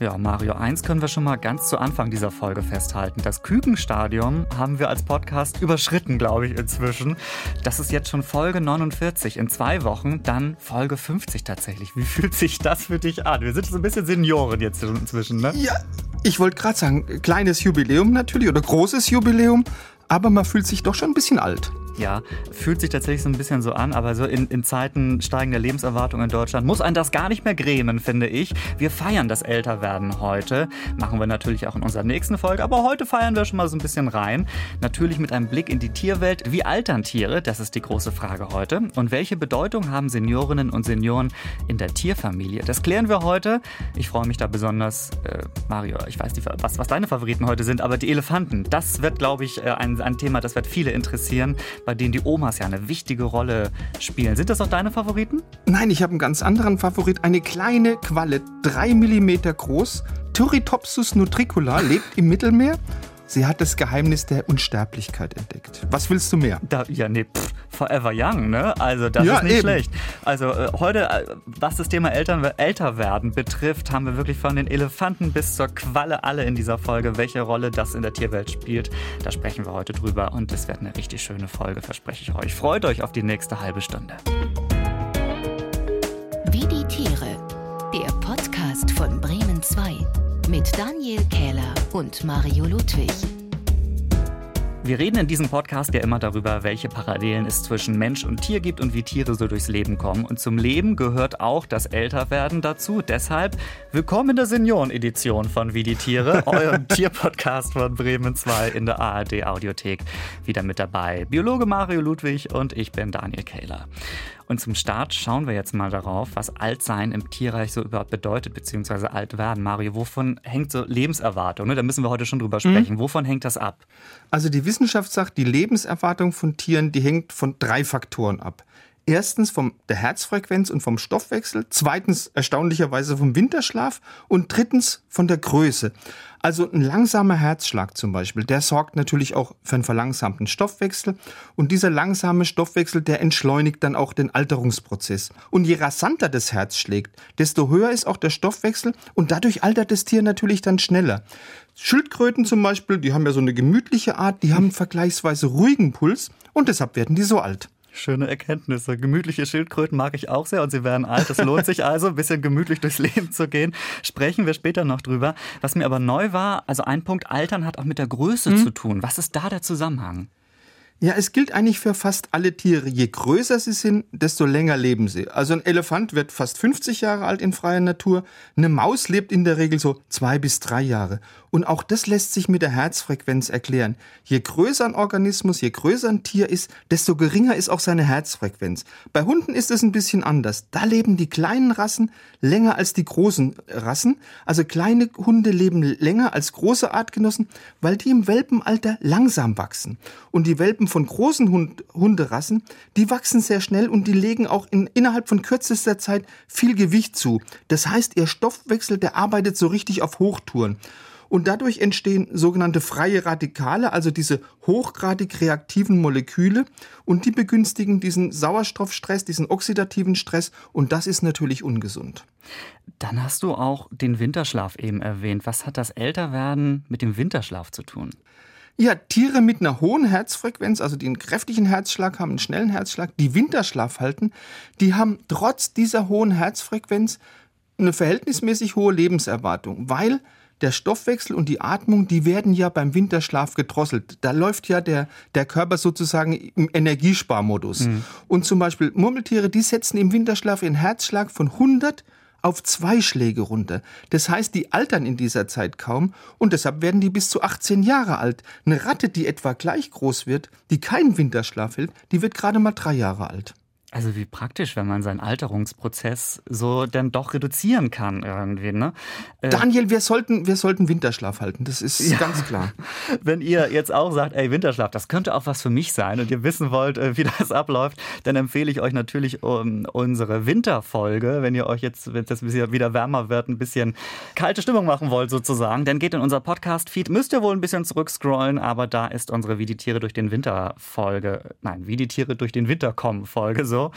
Ja, Mario, eins können wir schon mal ganz zu Anfang dieser Folge festhalten. Das Kükenstadium haben wir als Podcast überschritten, glaube ich, inzwischen. Das ist jetzt schon Folge 49 in zwei Wochen, dann Folge 50 tatsächlich. Wie fühlt sich das für dich an? Wir sind so ein bisschen Senioren jetzt inzwischen, ne? Ja, ich wollte gerade sagen, kleines Jubiläum natürlich oder großes Jubiläum, aber man fühlt sich doch schon ein bisschen alt. Ja, fühlt sich tatsächlich so ein bisschen so an, aber so in, in Zeiten steigender Lebenserwartung in Deutschland muss einen das gar nicht mehr grämen, finde ich. Wir feiern das Älterwerden heute. Machen wir natürlich auch in unserer nächsten Folge, aber heute feiern wir schon mal so ein bisschen rein. Natürlich mit einem Blick in die Tierwelt. Wie altern Tiere? Das ist die große Frage heute. Und welche Bedeutung haben Seniorinnen und Senioren in der Tierfamilie? Das klären wir heute. Ich freue mich da besonders, äh, Mario, ich weiß nicht, was, was deine Favoriten heute sind, aber die Elefanten, das wird, glaube ich, äh, ein, ein Thema, das wird viele interessieren bei denen die Omas ja eine wichtige Rolle spielen. Sind das auch deine Favoriten? Nein, ich habe einen ganz anderen Favorit. Eine kleine Qualle, drei Millimeter groß. Turritopsus nutricula lebt im Mittelmeer Sie hat das Geheimnis der Unsterblichkeit entdeckt. Was willst du mehr? Da, ja, nee, pff, forever young, ne? Also das ja, ist nicht eben. schlecht. Also äh, heute, äh, was das Thema Eltern, Älterwerden betrifft, haben wir wirklich von den Elefanten bis zur Qualle alle in dieser Folge, welche Rolle das in der Tierwelt spielt. Da sprechen wir heute drüber und es wird eine richtig schöne Folge, verspreche ich euch. Freut euch auf die nächste halbe Stunde. Wie die Tiere, der Podcast von Bremen 2 mit Daniel Kähler und Mario Ludwig. Wir reden in diesem Podcast ja immer darüber, welche Parallelen es zwischen Mensch und Tier gibt und wie Tiere so durchs Leben kommen. Und zum Leben gehört auch das Älterwerden dazu. Deshalb willkommen in der Senioren-Edition von Wie die Tiere, eurem Tierpodcast von Bremen 2 in der ARD Audiothek. Wieder mit dabei Biologe Mario Ludwig und ich bin Daniel Kähler. Und zum Start schauen wir jetzt mal darauf, was Altsein im Tierreich so überhaupt bedeutet, beziehungsweise alt werden. Mario, wovon hängt so Lebenserwartung? Ne? Da müssen wir heute schon drüber mhm. sprechen. Mhm. Wovon hängt das ab? Also die Wissenschaft sagt, die Lebenserwartung von Tieren, die hängt von drei Faktoren ab. Erstens von der Herzfrequenz und vom Stoffwechsel, zweitens erstaunlicherweise vom Winterschlaf und drittens von der Größe. Also ein langsamer Herzschlag zum Beispiel, der sorgt natürlich auch für einen verlangsamten Stoffwechsel und dieser langsame Stoffwechsel, der entschleunigt dann auch den Alterungsprozess. Und je rasanter das Herz schlägt, desto höher ist auch der Stoffwechsel und dadurch altert das Tier natürlich dann schneller. Schildkröten zum Beispiel, die haben ja so eine gemütliche Art, die haben vergleichsweise ruhigen Puls und deshalb werden die so alt. Schöne Erkenntnisse. Gemütliche Schildkröten mag ich auch sehr und sie werden alt. Es lohnt sich also, ein bisschen gemütlich durchs Leben zu gehen. Sprechen wir später noch drüber. Was mir aber neu war, also ein Punkt, Altern hat auch mit der Größe hm. zu tun. Was ist da der Zusammenhang? Ja, es gilt eigentlich für fast alle Tiere. Je größer sie sind, desto länger leben sie. Also ein Elefant wird fast 50 Jahre alt in freier Natur. Eine Maus lebt in der Regel so zwei bis drei Jahre. Und auch das lässt sich mit der Herzfrequenz erklären. Je größer ein Organismus, je größer ein Tier ist, desto geringer ist auch seine Herzfrequenz. Bei Hunden ist es ein bisschen anders. Da leben die kleinen Rassen länger als die großen Rassen. Also kleine Hunde leben länger als große Artgenossen, weil die im Welpenalter langsam wachsen. Und die Welpen von großen Hund Hunderassen, die wachsen sehr schnell und die legen auch in, innerhalb von kürzester Zeit viel Gewicht zu. Das heißt, ihr Stoffwechsel, der arbeitet so richtig auf Hochtouren. Und dadurch entstehen sogenannte freie Radikale, also diese hochgradig reaktiven Moleküle. Und die begünstigen diesen Sauerstoffstress, diesen oxidativen Stress. Und das ist natürlich ungesund. Dann hast du auch den Winterschlaf eben erwähnt. Was hat das Älterwerden mit dem Winterschlaf zu tun? Ja, Tiere mit einer hohen Herzfrequenz, also die einen kräftigen Herzschlag haben, einen schnellen Herzschlag, die Winterschlaf halten, die haben trotz dieser hohen Herzfrequenz eine verhältnismäßig hohe Lebenserwartung, weil der Stoffwechsel und die Atmung, die werden ja beim Winterschlaf gedrosselt. Da läuft ja der, der Körper sozusagen im Energiesparmodus. Mhm. Und zum Beispiel Murmeltiere, die setzen im Winterschlaf ihren Herzschlag von 100 auf zwei Schläge runter. Das heißt, die altern in dieser Zeit kaum und deshalb werden die bis zu 18 Jahre alt. Eine Ratte, die etwa gleich groß wird, die keinen Winterschlaf hält, die wird gerade mal drei Jahre alt. Also wie praktisch, wenn man seinen Alterungsprozess so dann doch reduzieren kann irgendwie. Ne? Äh, Daniel, wir sollten, wir sollten Winterschlaf halten, das ist ja. ganz klar. Wenn ihr jetzt auch sagt, ey, Winterschlaf, das könnte auch was für mich sein und ihr wissen wollt, äh, wie das abläuft, dann empfehle ich euch natürlich um, unsere Winterfolge, wenn ihr euch jetzt, wenn es wieder wärmer wird, ein bisschen kalte Stimmung machen wollt sozusagen, dann geht in unser Podcast-Feed, müsst ihr wohl ein bisschen zurückscrollen, aber da ist unsere Wie die Tiere durch den Winter Folge, nein, wie die Tiere durch den Winter kommen Folge so so.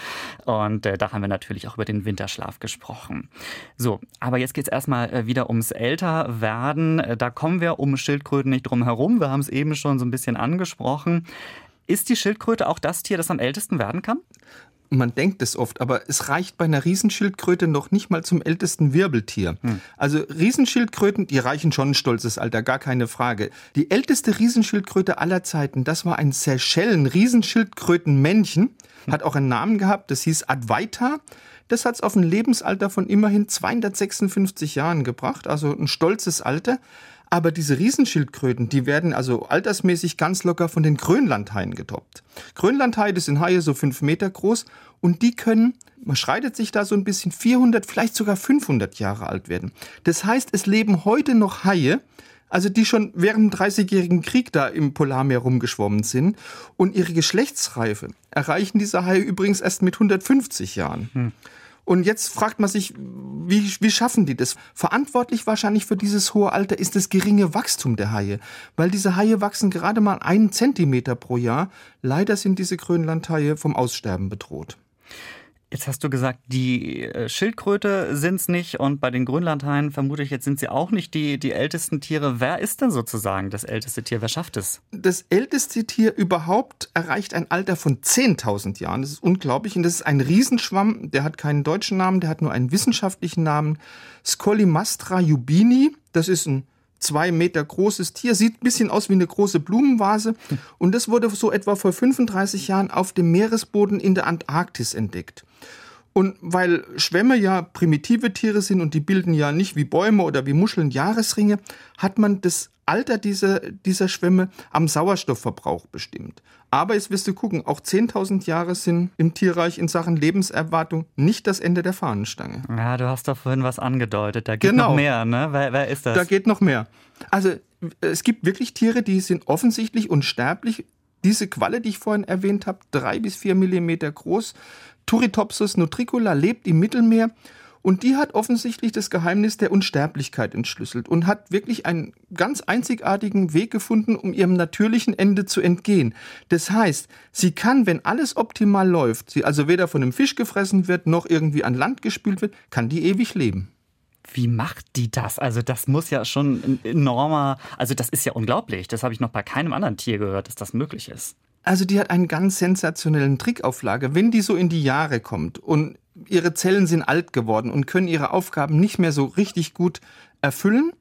Und äh, da haben wir natürlich auch über den Winterschlaf gesprochen. So, aber jetzt geht es erstmal äh, wieder ums Älterwerden. Äh, da kommen wir um Schildkröten nicht drum herum. Wir haben es eben schon so ein bisschen angesprochen. Ist die Schildkröte auch das Tier, das am ältesten werden kann? man denkt es oft, aber es reicht bei einer Riesenschildkröte noch nicht mal zum ältesten Wirbeltier. Hm. Also Riesenschildkröten, die reichen schon ein stolzes Alter, gar keine Frage. Die älteste Riesenschildkröte aller Zeiten, das war ein Seychellen-Riesenschildkrötenmännchen, hm. hat auch einen Namen gehabt, das hieß Advaita. Das hat es auf ein Lebensalter von immerhin 256 Jahren gebracht, also ein stolzes Alter. Aber diese Riesenschildkröten, die werden also altersmäßig ganz locker von den Grönlandhaien getoppt. Grönlandhaie, das sind Haie so fünf Meter groß und die können, man schreitet sich da so ein bisschen, 400, vielleicht sogar 500 Jahre alt werden. Das heißt, es leben heute noch Haie, also die schon während dem 30-jährigen Krieg da im Polarmeer rumgeschwommen sind. Und ihre Geschlechtsreife erreichen diese Haie übrigens erst mit 150 Jahren. Hm. Und jetzt fragt man sich, wie, wie schaffen die das? Verantwortlich wahrscheinlich für dieses hohe Alter ist das geringe Wachstum der Haie, weil diese Haie wachsen gerade mal einen Zentimeter pro Jahr. Leider sind diese Grönlandhaie vom Aussterben bedroht. Jetzt hast du gesagt, die äh, Schildkröte sind es nicht und bei den Grönlandhaien vermute ich, jetzt sind sie auch nicht die, die ältesten Tiere. Wer ist denn sozusagen das älteste Tier? Wer schafft es? Das älteste Tier überhaupt erreicht ein Alter von 10.000 Jahren. Das ist unglaublich und das ist ein Riesenschwamm. Der hat keinen deutschen Namen, der hat nur einen wissenschaftlichen Namen. Scolimastra jubini. Das ist ein zwei Meter großes Tier, sieht ein bisschen aus wie eine große Blumenvase. Und das wurde so etwa vor 35 Jahren auf dem Meeresboden in der Antarktis entdeckt. Und weil Schwämme ja primitive Tiere sind und die bilden ja nicht wie Bäume oder wie Muscheln Jahresringe, hat man das Alter dieser, dieser Schwämme am Sauerstoffverbrauch bestimmt. Aber jetzt wirst du gucken, auch 10.000 Jahre sind im Tierreich in Sachen Lebenserwartung nicht das Ende der Fahnenstange. Ja, du hast doch vorhin was angedeutet. Da geht genau. noch mehr, ne? Wer, wer ist das? Da geht noch mehr. Also es gibt wirklich Tiere, die sind offensichtlich unsterblich. Diese Qualle, die ich vorhin erwähnt habe, drei bis vier Millimeter groß, Turritopsis nutricula lebt im Mittelmeer und die hat offensichtlich das Geheimnis der Unsterblichkeit entschlüsselt und hat wirklich einen ganz einzigartigen Weg gefunden, um ihrem natürlichen Ende zu entgehen. Das heißt, sie kann, wenn alles optimal läuft, sie also weder von einem Fisch gefressen wird, noch irgendwie an Land gespült wird, kann die ewig leben. Wie macht die das? Also das muss ja schon ein enormer, also das ist ja unglaublich. Das habe ich noch bei keinem anderen Tier gehört, dass das möglich ist. Also die hat einen ganz sensationellen Trick auf Lager. Wenn die so in die Jahre kommt und ihre Zellen sind alt geworden und können ihre Aufgaben nicht mehr so richtig gut erfüllen,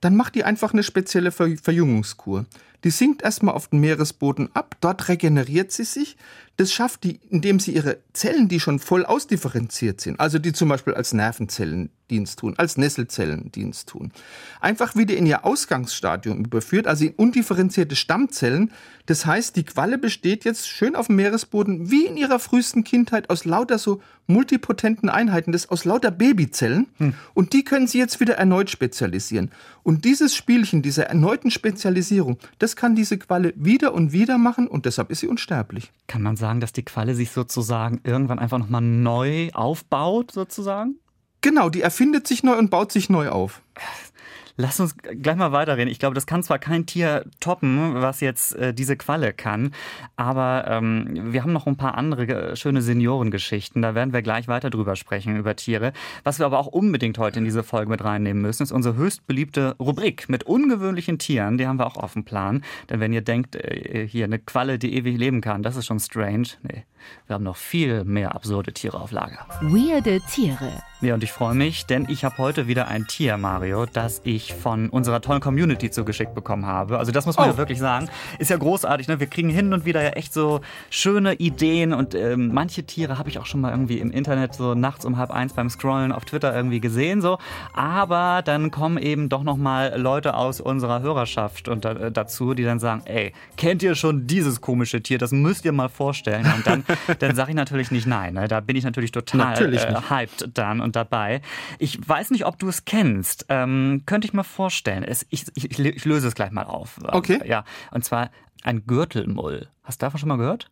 dann macht die einfach eine spezielle Verjüngungskur. Die sinkt erstmal auf den Meeresboden ab, dort regeneriert sie sich. Das schafft die, indem sie ihre Zellen, die schon voll ausdifferenziert sind, also die zum Beispiel als Nervenzellen Dienst tun, als Nesselzellen Dienst tun, einfach wieder in ihr Ausgangsstadium überführt, also in undifferenzierte Stammzellen. Das heißt, die Qualle besteht jetzt schön auf dem Meeresboden wie in ihrer frühesten Kindheit aus lauter so multipotenten Einheiten, das aus lauter Babyzellen. Hm. Und die können sie jetzt wieder erneut spezialisieren. Und dieses Spielchen, diese erneuten Spezialisierung, das kann diese Qualle wieder und wieder machen und deshalb ist sie unsterblich. Kann man sagen, dass die Qualle sich sozusagen irgendwann einfach nochmal neu aufbaut, sozusagen? Genau, die erfindet sich neu und baut sich neu auf. Lass uns gleich mal weiterreden. Ich glaube, das kann zwar kein Tier toppen, was jetzt äh, diese Qualle kann, aber ähm, wir haben noch ein paar andere schöne Seniorengeschichten. Da werden wir gleich weiter drüber sprechen, über Tiere. Was wir aber auch unbedingt heute in diese Folge mit reinnehmen müssen, ist unsere höchst beliebte Rubrik mit ungewöhnlichen Tieren. Die haben wir auch auf dem Plan. Denn wenn ihr denkt, äh, hier eine Qualle, die ewig leben kann, das ist schon strange. Nee, wir haben noch viel mehr absurde Tiere auf Lager. Weirde Tiere. Ja, und ich freue mich, denn ich habe heute wieder ein Tier, Mario, das ich von unserer tollen Community zugeschickt bekommen habe. Also das muss man oh. ja wirklich sagen. Ist ja großartig, ne? Wir kriegen hin und wieder ja echt so schöne Ideen und ähm, manche Tiere habe ich auch schon mal irgendwie im Internet so nachts um halb eins beim Scrollen auf Twitter irgendwie gesehen so. Aber dann kommen eben doch noch mal Leute aus unserer Hörerschaft und äh, dazu, die dann sagen, ey, kennt ihr schon dieses komische Tier? Das müsst ihr mal vorstellen. Und dann, dann sage ich natürlich nicht nein. Ne? Da bin ich natürlich total natürlich äh, hyped dann und dabei. Ich weiß nicht, ob du es kennst. Ähm, könnte ich mir vorstellen. Es, ich, ich, ich, löse es gleich mal auf. Okay. Ja, und zwar ein Gürtelmull. Hast du davon schon mal gehört?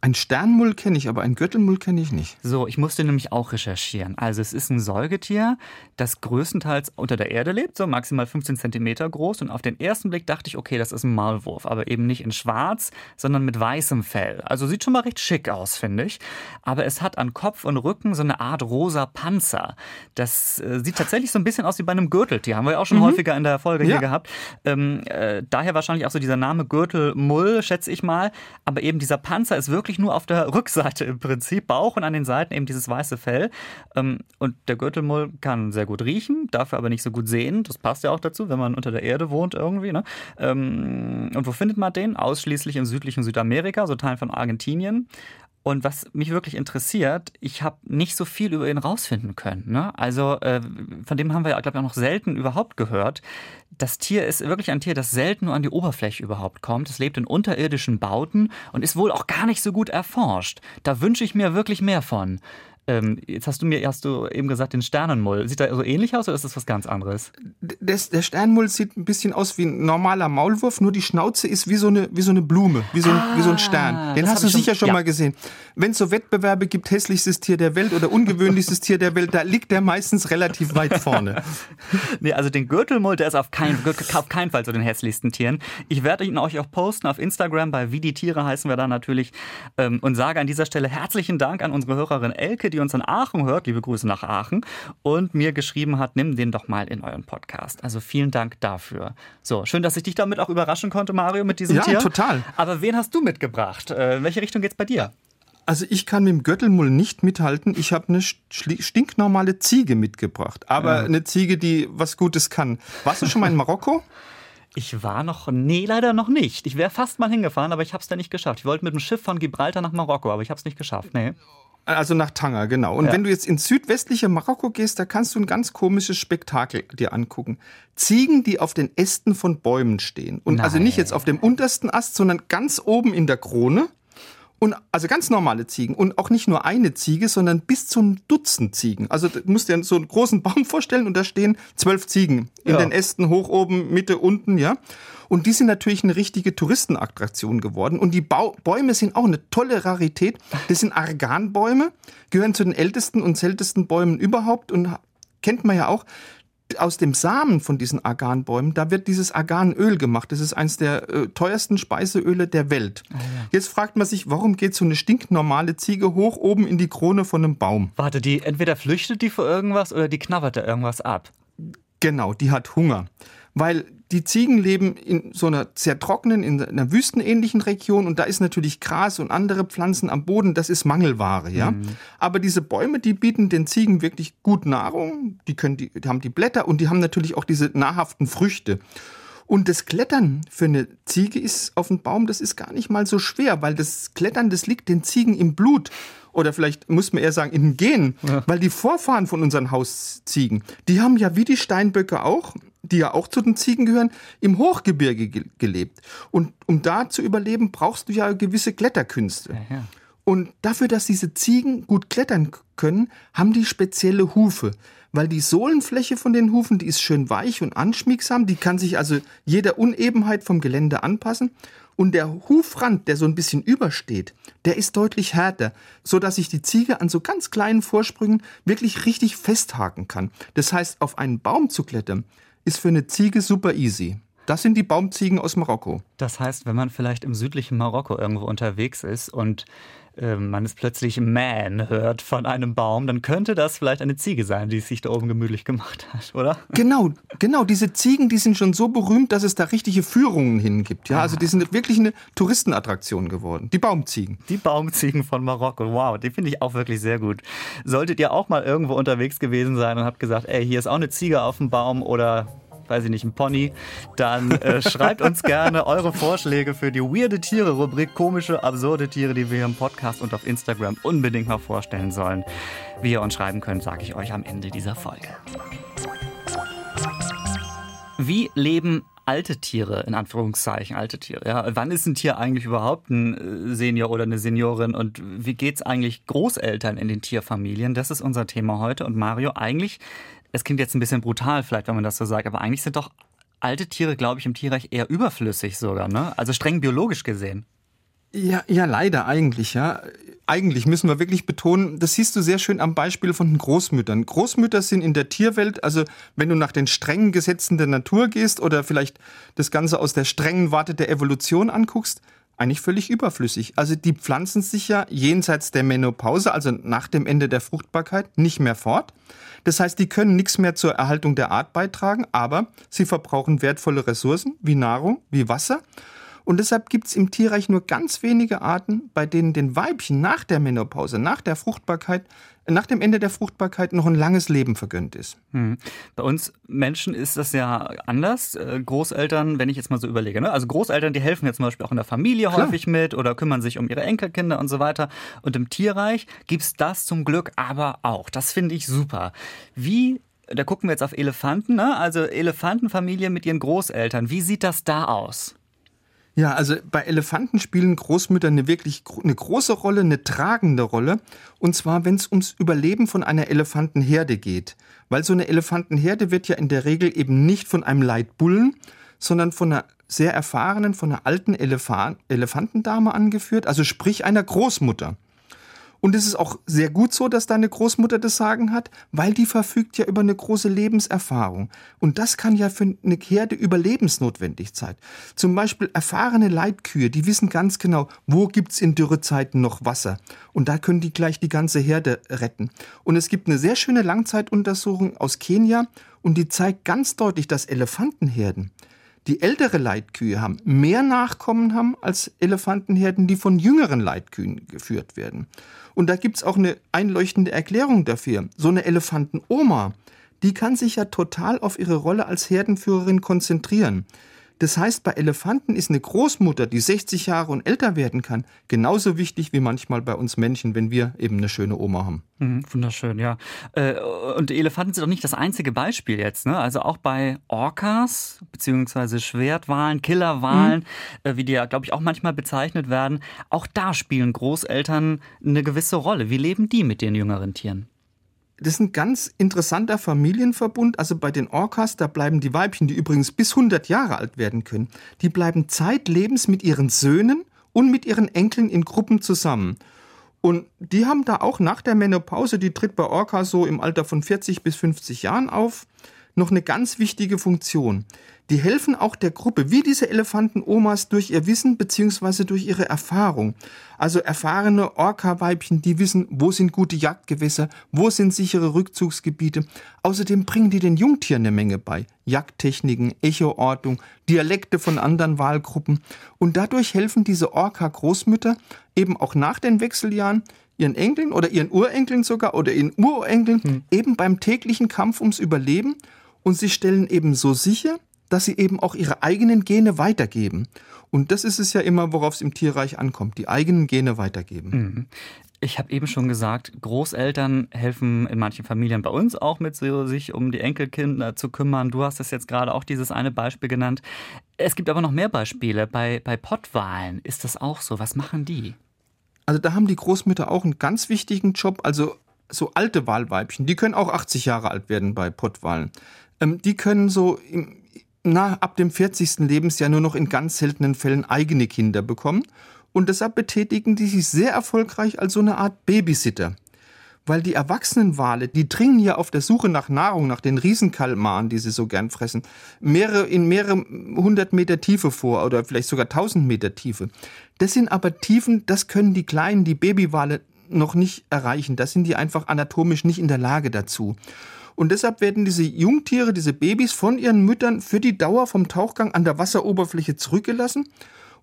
Ein Sternmull kenne ich, aber ein Gürtelmull kenne ich nicht. So, ich musste nämlich auch recherchieren. Also es ist ein Säugetier, das größtenteils unter der Erde lebt, so maximal 15 Zentimeter groß. Und auf den ersten Blick dachte ich, okay, das ist ein Maulwurf, aber eben nicht in schwarz, sondern mit weißem Fell. Also sieht schon mal recht schick aus, finde ich. Aber es hat an Kopf und Rücken so eine Art rosa Panzer. Das äh, sieht tatsächlich so ein bisschen aus wie bei einem Gürteltier. Haben wir ja auch schon mhm. häufiger in der Folge ja. hier gehabt. Ähm, äh, daher wahrscheinlich auch so dieser Name Gürtelmull, schätze ich mal. Aber eben dieser Panzer ist wirklich wirklich nur auf der Rückseite im Prinzip, Bauch und an den Seiten eben dieses weiße Fell. Ähm, und der Gürtelmull kann sehr gut riechen, dafür aber nicht so gut sehen. Das passt ja auch dazu, wenn man unter der Erde wohnt irgendwie. Ne? Ähm, und wo findet man den? Ausschließlich im südlichen Südamerika, so Teilen von Argentinien. Und was mich wirklich interessiert, ich habe nicht so viel über ihn rausfinden können. Ne? Also äh, von dem haben wir, glaube ich, auch noch selten überhaupt gehört. Das Tier ist wirklich ein Tier, das selten nur an die Oberfläche überhaupt kommt. Es lebt in unterirdischen Bauten und ist wohl auch gar nicht so gut erforscht. Da wünsche ich mir wirklich mehr von. Ähm, jetzt hast du mir hast du eben gesagt, den Sternenmull. Sieht er so ähnlich aus oder ist das was ganz anderes? Das, der Sternenmull sieht ein bisschen aus wie ein normaler Maulwurf, nur die Schnauze ist wie so eine, wie so eine Blume, wie so, ah, wie so ein Stern. Den hast du sicher schon, schon ja. mal gesehen. Wenn es so Wettbewerbe gibt, hässlichstes Tier der Welt oder ungewöhnlichstes Tier der Welt, da liegt der meistens relativ weit vorne. nee, also den Gürtelmull, der ist auf, kein, auf keinen Fall zu den hässlichsten Tieren. Ich werde ihn euch auch posten auf Instagram, bei Wie die Tiere heißen wir da natürlich. Ähm, und sage an dieser Stelle herzlichen Dank an unsere Hörerin Elke, die die uns in Aachen hört, liebe Grüße nach Aachen, und mir geschrieben hat, nimm den doch mal in euren Podcast. Also vielen Dank dafür. So, schön, dass ich dich damit auch überraschen konnte, Mario, mit diesem ja, Tier. Ja, total. Aber wen hast du mitgebracht? Äh, in welche Richtung geht's bei dir? Also ich kann mit dem Gürtelmull nicht mithalten. Ich habe eine stinknormale Ziege mitgebracht. Aber ja. eine Ziege, die was Gutes kann. Warst du schon mal in Marokko? Ich war noch, nee, leider noch nicht. Ich wäre fast mal hingefahren, aber ich habe es dann nicht geschafft. Ich wollte mit dem Schiff von Gibraltar nach Marokko, aber ich habe es nicht geschafft. Nee. Also nach Tanger, genau. Und ja. wenn du jetzt ins südwestliche Marokko gehst, da kannst du ein ganz komisches Spektakel dir angucken. Ziegen, die auf den Ästen von Bäumen stehen. Und Nein. also nicht jetzt auf dem untersten Ast, sondern ganz oben in der Krone. Und also ganz normale Ziegen und auch nicht nur eine Ziege, sondern bis zu ein Dutzend Ziegen. Also du musst dir so einen großen Baum vorstellen und da stehen zwölf Ziegen in ja. den Ästen hoch oben, Mitte, unten, ja. Und die sind natürlich eine richtige Touristenattraktion geworden. Und die Bau Bäume sind auch eine tolle Rarität. Das sind Arganbäume, gehören zu den ältesten und seltensten Bäumen überhaupt und kennt man ja auch aus dem Samen von diesen Arganbäumen, da wird dieses Arganöl gemacht. Das ist eines der äh, teuersten Speiseöle der Welt. Ah, ja. Jetzt fragt man sich, warum geht so eine stinknormale Ziege hoch oben in die Krone von einem Baum? Warte, die entweder flüchtet die vor irgendwas oder die knabbert da irgendwas ab. Genau, die hat Hunger. Weil die Ziegen leben in so einer sehr trockenen, in einer wüstenähnlichen Region und da ist natürlich Gras und andere Pflanzen am Boden, das ist Mangelware, ja. Mhm. Aber diese Bäume, die bieten den Ziegen wirklich gut Nahrung, die können die, die haben die Blätter und die haben natürlich auch diese nahrhaften Früchte. Und das Klettern für eine Ziege ist auf dem Baum, das ist gar nicht mal so schwer, weil das Klettern, das liegt den Ziegen im Blut. Oder vielleicht muss man eher sagen, im Gen. Ja. Weil die Vorfahren von unseren Hausziegen, die haben ja wie die Steinböcke auch die ja auch zu den Ziegen gehören, im Hochgebirge ge gelebt. Und um da zu überleben, brauchst du ja gewisse Kletterkünste. Ja, ja. Und dafür, dass diese Ziegen gut klettern können, haben die spezielle Hufe. Weil die Sohlenfläche von den Hufen, die ist schön weich und anschmiegsam, die kann sich also jeder Unebenheit vom Gelände anpassen. Und der Hufrand, der so ein bisschen übersteht, der ist deutlich härter, so dass sich die Ziege an so ganz kleinen Vorsprüngen wirklich richtig festhaken kann. Das heißt, auf einen Baum zu klettern, ist für eine Ziege super easy. Das sind die Baumziegen aus Marokko. Das heißt, wenn man vielleicht im südlichen Marokko irgendwo unterwegs ist und äh, man es plötzlich Man hört von einem Baum, dann könnte das vielleicht eine Ziege sein, die es sich da oben gemütlich gemacht hat, oder? Genau, genau. Diese Ziegen, die sind schon so berühmt, dass es da richtige Führungen hingibt. Ja, also die sind wirklich eine Touristenattraktion geworden. Die Baumziegen. Die Baumziegen von Marokko. Wow, die finde ich auch wirklich sehr gut. Solltet ihr auch mal irgendwo unterwegs gewesen sein und habt gesagt, ey, hier ist auch eine Ziege auf dem Baum oder weiß ich nicht, ein Pony, dann äh, schreibt uns gerne eure Vorschläge für die Weirde Tiere-Rubrik, komische, absurde Tiere, die wir hier im Podcast und auf Instagram unbedingt mal vorstellen sollen. Wie ihr uns schreiben könnt, sage ich euch am Ende dieser Folge. Wie leben alte Tiere, in Anführungszeichen, alte Tiere. Ja, wann ist ein Tier eigentlich überhaupt ein äh, Senior oder eine Seniorin und wie geht es eigentlich Großeltern in den Tierfamilien? Das ist unser Thema heute. Und Mario, eigentlich es klingt jetzt ein bisschen brutal vielleicht, wenn man das so sagt, aber eigentlich sind doch alte Tiere, glaube ich, im Tierreich eher überflüssig sogar, ne? Also streng biologisch gesehen. Ja, ja, leider eigentlich, ja. Eigentlich müssen wir wirklich betonen, das siehst du sehr schön am Beispiel von den Großmüttern. Großmütter sind in der Tierwelt, also wenn du nach den strengen Gesetzen der Natur gehst oder vielleicht das Ganze aus der strengen Warte der Evolution anguckst, eigentlich völlig überflüssig. Also die pflanzen sich ja jenseits der Menopause, also nach dem Ende der Fruchtbarkeit, nicht mehr fort. Das heißt, die können nichts mehr zur Erhaltung der Art beitragen, aber sie verbrauchen wertvolle Ressourcen wie Nahrung, wie Wasser. Und deshalb gibt es im Tierreich nur ganz wenige Arten, bei denen den Weibchen nach der Menopause, nach der Fruchtbarkeit, nach dem Ende der Fruchtbarkeit noch ein langes Leben vergönnt ist. Hm. Bei uns Menschen ist das ja anders. Äh, Großeltern, wenn ich jetzt mal so überlege, ne? also Großeltern, die helfen jetzt zum Beispiel auch in der Familie Klar. häufig mit oder kümmern sich um ihre Enkelkinder und so weiter. Und im Tierreich gibt es das zum Glück aber auch. Das finde ich super. Wie da gucken wir jetzt auf Elefanten, ne? also Elefantenfamilie mit ihren Großeltern. Wie sieht das da aus? Ja, also bei Elefanten spielen Großmütter eine wirklich eine große Rolle, eine tragende Rolle. Und zwar, wenn es ums Überleben von einer Elefantenherde geht. Weil so eine Elefantenherde wird ja in der Regel eben nicht von einem Leitbullen, sondern von einer sehr erfahrenen, von einer alten Elefant Elefantendame angeführt, also sprich einer Großmutter. Und es ist auch sehr gut so, dass deine Großmutter das Sagen hat, weil die verfügt ja über eine große Lebenserfahrung. Und das kann ja für eine Herde überlebensnotwendig sein. Zum Beispiel erfahrene Leitkühe, die wissen ganz genau, wo gibt's in Dürrezeiten noch Wasser. Und da können die gleich die ganze Herde retten. Und es gibt eine sehr schöne Langzeituntersuchung aus Kenia und die zeigt ganz deutlich, dass Elefantenherden die ältere Leitkühe haben, mehr Nachkommen haben als Elefantenherden, die von jüngeren Leitkühen geführt werden. Und da gibt's auch eine einleuchtende Erklärung dafür. So eine Elefantenoma, die kann sich ja total auf ihre Rolle als Herdenführerin konzentrieren. Das heißt, bei Elefanten ist eine Großmutter, die 60 Jahre und älter werden kann, genauso wichtig wie manchmal bei uns Menschen, wenn wir eben eine schöne Oma haben. Mhm, wunderschön, ja. Äh, und Elefanten sind doch nicht das einzige Beispiel jetzt. Ne? Also auch bei Orcas, beziehungsweise Schwertwalen, Killerwalen, mhm. wie die ja, glaube ich, auch manchmal bezeichnet werden, auch da spielen Großeltern eine gewisse Rolle. Wie leben die mit den jüngeren Tieren? Das ist ein ganz interessanter Familienverbund. Also bei den Orcas, da bleiben die Weibchen, die übrigens bis 100 Jahre alt werden können, die bleiben zeitlebens mit ihren Söhnen und mit ihren Enkeln in Gruppen zusammen. Und die haben da auch nach der Menopause, die tritt bei Orca so im Alter von 40 bis 50 Jahren auf, noch eine ganz wichtige Funktion. Die helfen auch der Gruppe, wie diese Elefantenomas, durch ihr Wissen beziehungsweise durch ihre Erfahrung. Also erfahrene Orca-Weibchen, die wissen, wo sind gute Jagdgewässer, wo sind sichere Rückzugsgebiete. Außerdem bringen die den Jungtieren eine Menge bei. Jagdtechniken, Echoortung, Dialekte von anderen Wahlgruppen. Und dadurch helfen diese Orca-Großmütter eben auch nach den Wechseljahren ihren Enkeln oder ihren Urenkeln sogar oder ihren Urenkeln hm. eben beim täglichen Kampf ums Überleben. Und sie stellen eben so sicher, dass sie eben auch ihre eigenen Gene weitergeben. Und das ist es ja immer, worauf es im Tierreich ankommt, die eigenen Gene weitergeben. Mhm. Ich habe eben schon gesagt, Großeltern helfen in manchen Familien bei uns auch mit, so, sich um die Enkelkinder zu kümmern. Du hast das jetzt gerade auch dieses eine Beispiel genannt. Es gibt aber noch mehr Beispiele. Bei, bei Pottwalen ist das auch so. Was machen die? Also da haben die Großmütter auch einen ganz wichtigen Job. Also so alte Wahlweibchen, die können auch 80 Jahre alt werden bei Pottwalen. Ähm, die können so im, na, ab dem 40. Lebensjahr nur noch in ganz seltenen Fällen eigene Kinder bekommen. Und deshalb betätigen die sich sehr erfolgreich als so eine Art Babysitter. Weil die erwachsenen Wale, die dringen ja auf der Suche nach Nahrung, nach den Riesenkalmaren, die sie so gern fressen, mehrere, in mehrere hundert Meter Tiefe vor oder vielleicht sogar tausend Meter Tiefe. Das sind aber Tiefen, das können die kleinen, die Babywale noch nicht erreichen. Das sind die einfach anatomisch nicht in der Lage dazu. Und deshalb werden diese Jungtiere, diese Babys von ihren Müttern für die Dauer vom Tauchgang an der Wasseroberfläche zurückgelassen.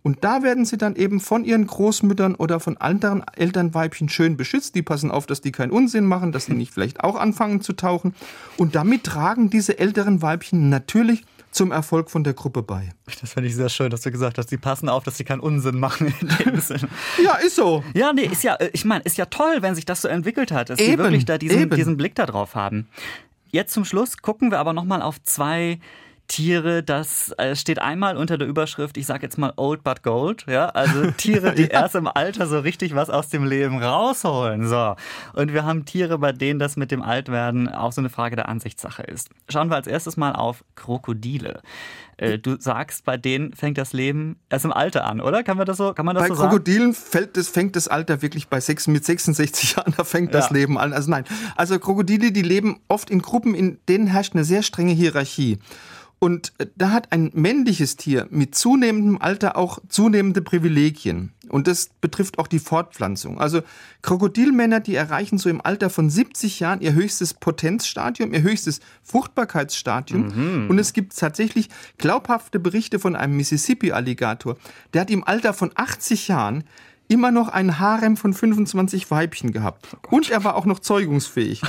Und da werden sie dann eben von ihren Großmüttern oder von anderen Elternweibchen schön beschützt. Die passen auf, dass die keinen Unsinn machen, dass sie nicht vielleicht auch anfangen zu tauchen. Und damit tragen diese älteren Weibchen natürlich zum Erfolg von der Gruppe bei. Das finde ich sehr schön, dass du gesagt hast, die passen auf, dass sie keinen Unsinn machen. ja, ist so. Ja, nee, ist ja, ich meine, ist ja toll, wenn sich das so entwickelt hat, dass eben, die wirklich da diesen, diesen Blick darauf haben. Jetzt zum Schluss gucken wir aber nochmal auf zwei Tiere, das äh, steht einmal unter der Überschrift, ich sag jetzt mal old but gold, ja, also Tiere, die ja. erst im Alter so richtig was aus dem Leben rausholen, so. Und wir haben Tiere, bei denen das mit dem Altwerden auch so eine Frage der Ansichtssache ist. Schauen wir als erstes mal auf Krokodile. Äh, du sagst, bei denen fängt das Leben erst im Alter an, oder? Kann man das so, kann man das bei so sagen? Bei Krokodilen fällt das, fängt das Alter wirklich bei sechs, mit 66 Jahren, da fängt ja. das Leben an. Also nein. Also Krokodile, die leben oft in Gruppen, in denen herrscht eine sehr strenge Hierarchie. Und äh, da hat ein männliches Tier mit zunehmendem Alter auch zunehmende Privilegien. Und das betrifft auch die Fortpflanzung. Also Krokodilmänner, die erreichen so im Alter von 70 Jahren ihr höchstes Potenzstadium, ihr höchstes Fruchtbarkeitsstadium. Mhm. Und es gibt tatsächlich glaubhafte Berichte von einem Mississippi-Alligator. Der hat im Alter von 80 Jahren immer noch ein Harem von 25 Weibchen gehabt. Oh und er war auch noch zeugungsfähig.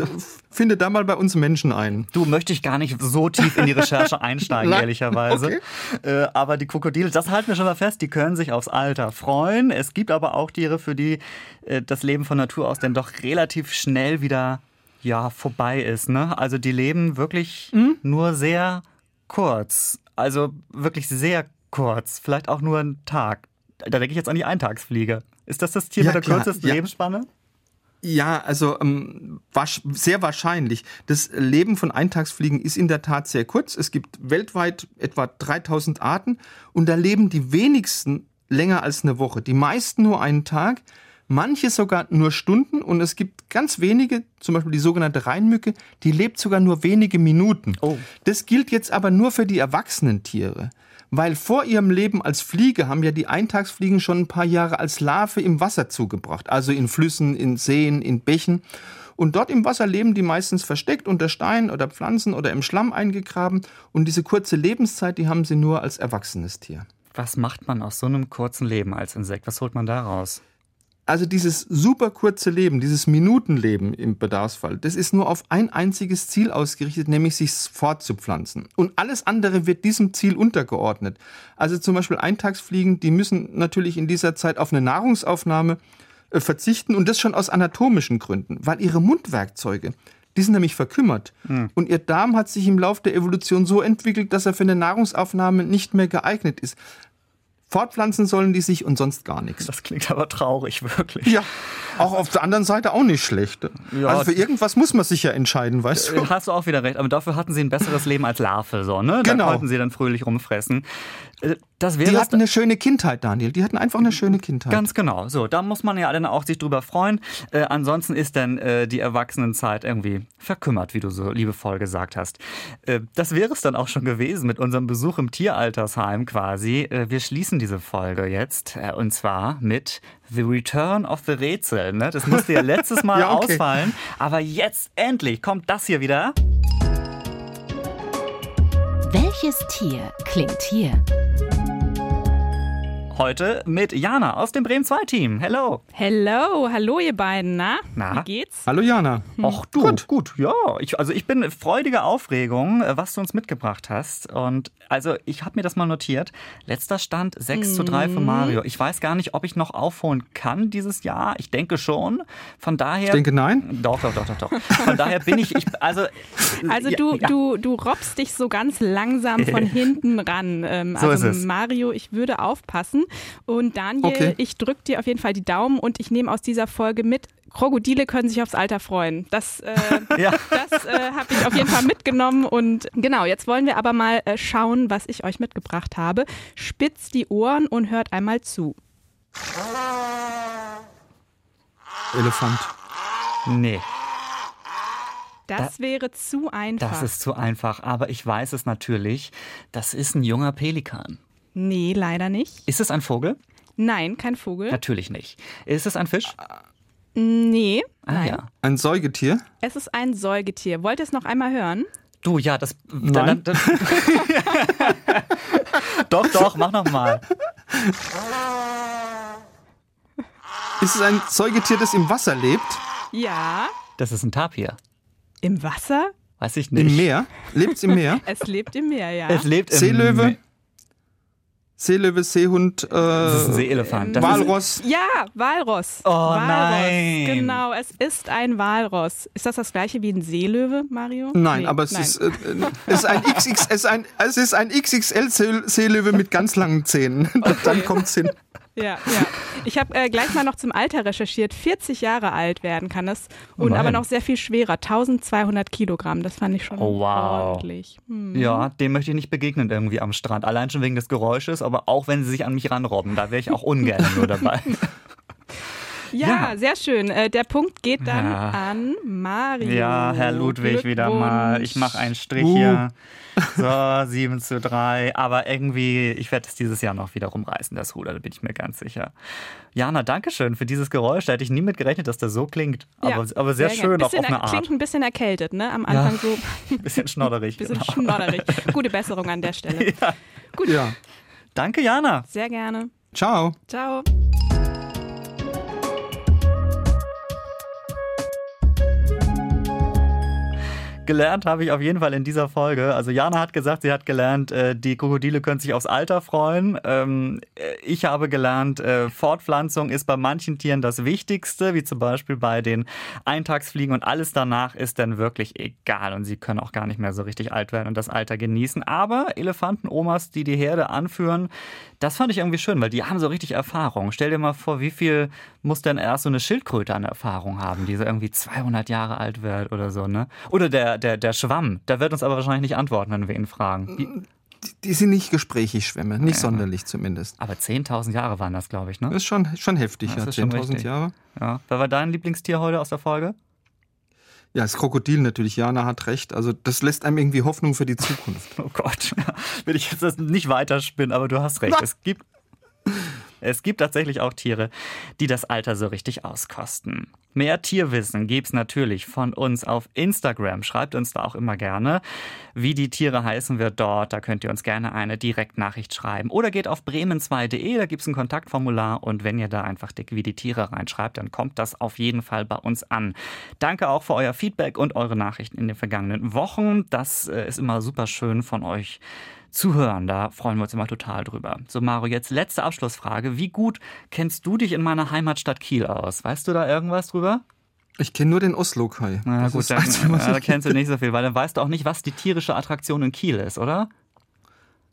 Finde da mal bei uns Menschen ein. Du möchte ich gar nicht so tief in die Recherche einsteigen, ehrlicherweise. Okay. Äh, aber die Krokodile, das halten wir schon mal fest, die können sich aufs Alter freuen. Es gibt aber auch Tiere, für die äh, das Leben von Natur aus dann doch relativ schnell wieder ja, vorbei ist. Ne? Also die leben wirklich mhm. nur sehr kurz. Also wirklich sehr kurz. Vielleicht auch nur einen Tag da denke ich jetzt an die Eintagsfliege. Ist das das Tier ja, mit der klar, kürzesten ja. Lebensspanne? Ja, also ähm, sehr wahrscheinlich. Das Leben von Eintagsfliegen ist in der Tat sehr kurz. Es gibt weltweit etwa 3000 Arten und da leben die wenigsten länger als eine Woche. Die meisten nur einen Tag, manche sogar nur Stunden und es gibt ganz wenige, zum Beispiel die sogenannte Reinmücke, die lebt sogar nur wenige Minuten. Oh. Das gilt jetzt aber nur für die erwachsenen Tiere. Weil vor ihrem Leben als Fliege haben ja die Eintagsfliegen schon ein paar Jahre als Larve im Wasser zugebracht, also in Flüssen, in Seen, in Bächen. Und dort im Wasser leben die meistens versteckt unter Steinen oder Pflanzen oder im Schlamm eingegraben. Und diese kurze Lebenszeit, die haben sie nur als erwachsenes Tier. Was macht man aus so einem kurzen Leben als Insekt? Was holt man da raus? Also dieses super kurze Leben, dieses Minutenleben im Bedarfsfall, das ist nur auf ein einziges Ziel ausgerichtet, nämlich sich fortzupflanzen. Und alles andere wird diesem Ziel untergeordnet. Also zum Beispiel Eintagsfliegen, die müssen natürlich in dieser Zeit auf eine Nahrungsaufnahme äh, verzichten und das schon aus anatomischen Gründen, weil ihre Mundwerkzeuge, die sind nämlich verkümmert. Mhm. Und ihr Darm hat sich im Laufe der Evolution so entwickelt, dass er für eine Nahrungsaufnahme nicht mehr geeignet ist. Fortpflanzen sollen die sich und sonst gar nichts. Das klingt aber traurig, wirklich. Ja, auch auf der anderen Seite auch nicht schlecht. Ja, also für irgendwas muss man sich ja entscheiden, weißt du? Hast du auch wieder recht, aber dafür hatten sie ein besseres Leben als Larve, so, ne? Da genau. konnten sie dann fröhlich rumfressen. Das wäre die hatten eine schöne Kindheit, Daniel. Die hatten einfach eine schöne Kindheit. Ganz genau. So, da muss man ja dann auch sich drüber freuen. Äh, ansonsten ist dann äh, die Erwachsenenzeit irgendwie verkümmert, wie du so liebevoll gesagt hast. Äh, das wäre es dann auch schon gewesen mit unserem Besuch im Tieraltersheim quasi. Äh, wir schließen diese Folge jetzt äh, und zwar mit The Return of the Rätsel. Ne? Das musste ja letztes Mal ja, okay. ausfallen, aber jetzt endlich kommt das hier wieder. Welches Tier klingt hier? Heute mit Jana aus dem Bremen 2 Team. Hello. Hello, hallo ihr beiden. Na, Na? wie geht's? Hallo Jana. Hm. Ach du. Gut, gut. Ja, ich, also ich bin freudige Aufregung, äh, was du uns mitgebracht hast. Und also ich habe mir das mal notiert. Letzter Stand 6 mhm. zu 3 für Mario. Ich weiß gar nicht, ob ich noch aufholen kann dieses Jahr. Ich denke schon. Von daher. Ich denke nein. Doch, doch, doch, doch, doch. Von daher bin ich, ich also. Also ja, du, ja. du, du robbst dich so ganz langsam von hinten ran. Ähm, so also Mario, ich würde aufpassen. Und Daniel, okay. ich drücke dir auf jeden Fall die Daumen und ich nehme aus dieser Folge mit, Krokodile können sich aufs Alter freuen. Das, äh, ja. das äh, habe ich auf jeden Fall mitgenommen. Und genau, jetzt wollen wir aber mal äh, schauen, was ich euch mitgebracht habe. Spitzt die Ohren und hört einmal zu. Elefant. Nee. Das da, wäre zu einfach. Das ist zu einfach, aber ich weiß es natürlich. Das ist ein junger Pelikan. Nee, leider nicht. Ist es ein Vogel? Nein, kein Vogel. Natürlich nicht. Ist es ein Fisch? Nee. Ah, nein. ja. Ein Säugetier? Es ist ein Säugetier. Wollt ihr es noch einmal hören? Du, ja, das. Nein. Dann, dann, doch, doch, mach noch mal. Ist es ein Säugetier, das im Wasser lebt? Ja. Das ist ein Tapir. Im Wasser? Weiß ich nicht. Im Meer? Lebt es im Meer? es lebt im Meer, ja. Es lebt im Seelöwe? Seelöwe, Seehund, äh, das ist ein Seeelefant. Walross. ja, Walross. Oh Walross. nein. Genau, es ist ein Walross. Ist das das gleiche wie ein Seelöwe, Mario? Nein, nee, aber es nein. ist, äh, es ist ein XX, es ist ein, es ist ein XXL-Seelöwe mit ganz langen Zähnen. Dann kommt's hin. Ja, ja. Ich habe äh, gleich mal noch zum Alter recherchiert. 40 Jahre alt werden kann es und Oh aber noch sehr viel schwerer. 1200 Kilogramm. Das fand ich schon Oh, wow. ordentlich. Hm. Ja, dem möchte ich nicht begegnen irgendwie am Strand. Allein schon wegen des Geräusches, aber auch wenn sie sich an mich ranrobben. Da wäre ich auch ungern nur dabei. Ja, Ja. sehr schön. Äh, der Punkt geht dann Ja. an Mario. Ja, Herr Ludwig wieder mal. Ich mache einen Strich Uh. hier. So, 7 zu 3. Aber irgendwie, ich werde es dieses Jahr noch wieder rumreißen, das Ruder, da bin ich mir ganz sicher. Jana, danke schön für dieses Geräusch. Da hätte ich nie mit gerechnet, dass das so klingt. Ja, Aber, aber sehr, gern. schön, auch Bisschen auf eine er- Klingt Art. ein bisschen erkältet, ne? Am Anfang so ein Bisschen schnodderig. bisschen genau. schnodderig. Gute Besserung an der Stelle. Gut, Ja. Danke, Jana. sehr gerne. Ciao. Ciao. Gelernt habe ich auf jeden Fall in dieser Folge. Also Jana hat gesagt, sie hat gelernt, äh, die Krokodile können sich aufs Alter freuen. Ähm, äh, ich habe gelernt, äh, Fortpflanzung ist bei manchen Tieren das Wichtigste, wie zum Beispiel bei den Eintagsfliegen und alles danach ist dann wirklich egal und sie können auch gar nicht mehr so richtig alt werden und das Alter genießen. Aber Elefantenomas, die die Herde anführen, das fand ich irgendwie schön, weil die haben so richtig Erfahrung. Stell dir mal vor, wie viel muss denn erst so eine Schildkröte an Erfahrung haben, die so irgendwie 200 Jahre alt wird oder so, ne? Oder der, der, der Schwamm, der wird uns aber wahrscheinlich nicht antworten, wenn wir ihn fragen. Die, Die sind nicht gesprächig, Schwämme. Nicht sonderlich zumindest. aber 10.000 Jahre waren das, glaube ich, ne? Das ist schon, schon heftig, Das ja. ist schon 10.000 richtig. Jahre. Ja. Wer war dein Lieblingstier heute aus der Folge? Ja, das Krokodil natürlich. Jana hat recht. Also, das lässt einem irgendwie Hoffnung für die Zukunft. Oh Gott, will ich jetzt das nicht weiterspinnen, aber du hast recht. Es gibt, es gibt tatsächlich auch Tiere, die das Alter so richtig auskosten. Mehr Tierwissen gibt's natürlich von uns auf Instagram. Schreibt uns da auch immer gerne, wie die Tiere heißen wir dort. Da könnt ihr uns gerne eine Direktnachricht schreiben. Oder geht auf bremen2.de, da gibt's ein Kontaktformular. Und wenn ihr da einfach dick wie die Tiere reinschreibt, dann kommt das auf jeden Fall bei uns an. Danke auch für euer Feedback und eure Nachrichten in den vergangenen Wochen. Das äh, ist immer super schön von euch zu hören. Da freuen wir uns immer total drüber. So, Mario, jetzt letzte Abschlussfrage. Wie gut kennst du dich in meiner Heimatstadt Kiel aus? Weißt du da irgendwas drüber? Ich kenne nur den Oslo-Kai. Na Das gut, dann, äh, da kennst du nicht so viel, weil dann weißt du auch nicht, was die tierische Attraktion in Kiel ist, oder?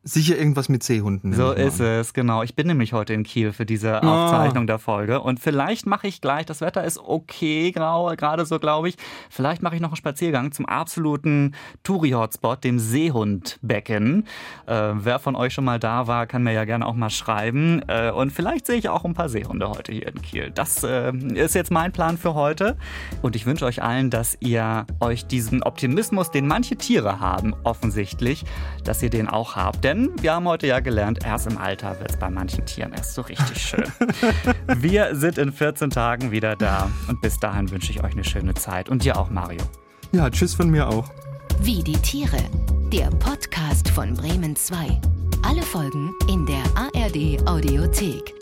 Sicher irgendwas mit Seehunden. So ist es, genau. Ich bin nämlich heute in Kiel für diese Ah. Aufzeichnung der Folge. Und vielleicht mache ich gleich, das Wetter ist okay, grau, gerade so, glaube ich. Vielleicht mache ich noch einen Spaziergang zum absoluten Touri-Hotspot, dem Seehundbecken. Äh, wer von euch schon mal da war, kann mir ja gerne auch mal schreiben. Äh, und vielleicht sehe ich auch ein paar Seehunde heute hier in Kiel. Das äh, ist jetzt mein Plan für heute. Und ich wünsche euch allen, dass ihr euch diesen Optimismus, den manche Tiere haben, offensichtlich, dass ihr den auch habt. Denn wir haben heute ja gelernt, erst im Alter wird es bei manchen Tieren erst so richtig schön. wir sind in 14 Tagen wieder da. Und bis dahin wünsche ich euch eine schöne Zeit. Und dir auch, Mario. Ja, tschüss von mir auch. Wie die Tiere. Der Podcast von Bremen 2. Alle Folgen in der ARD Audiothek.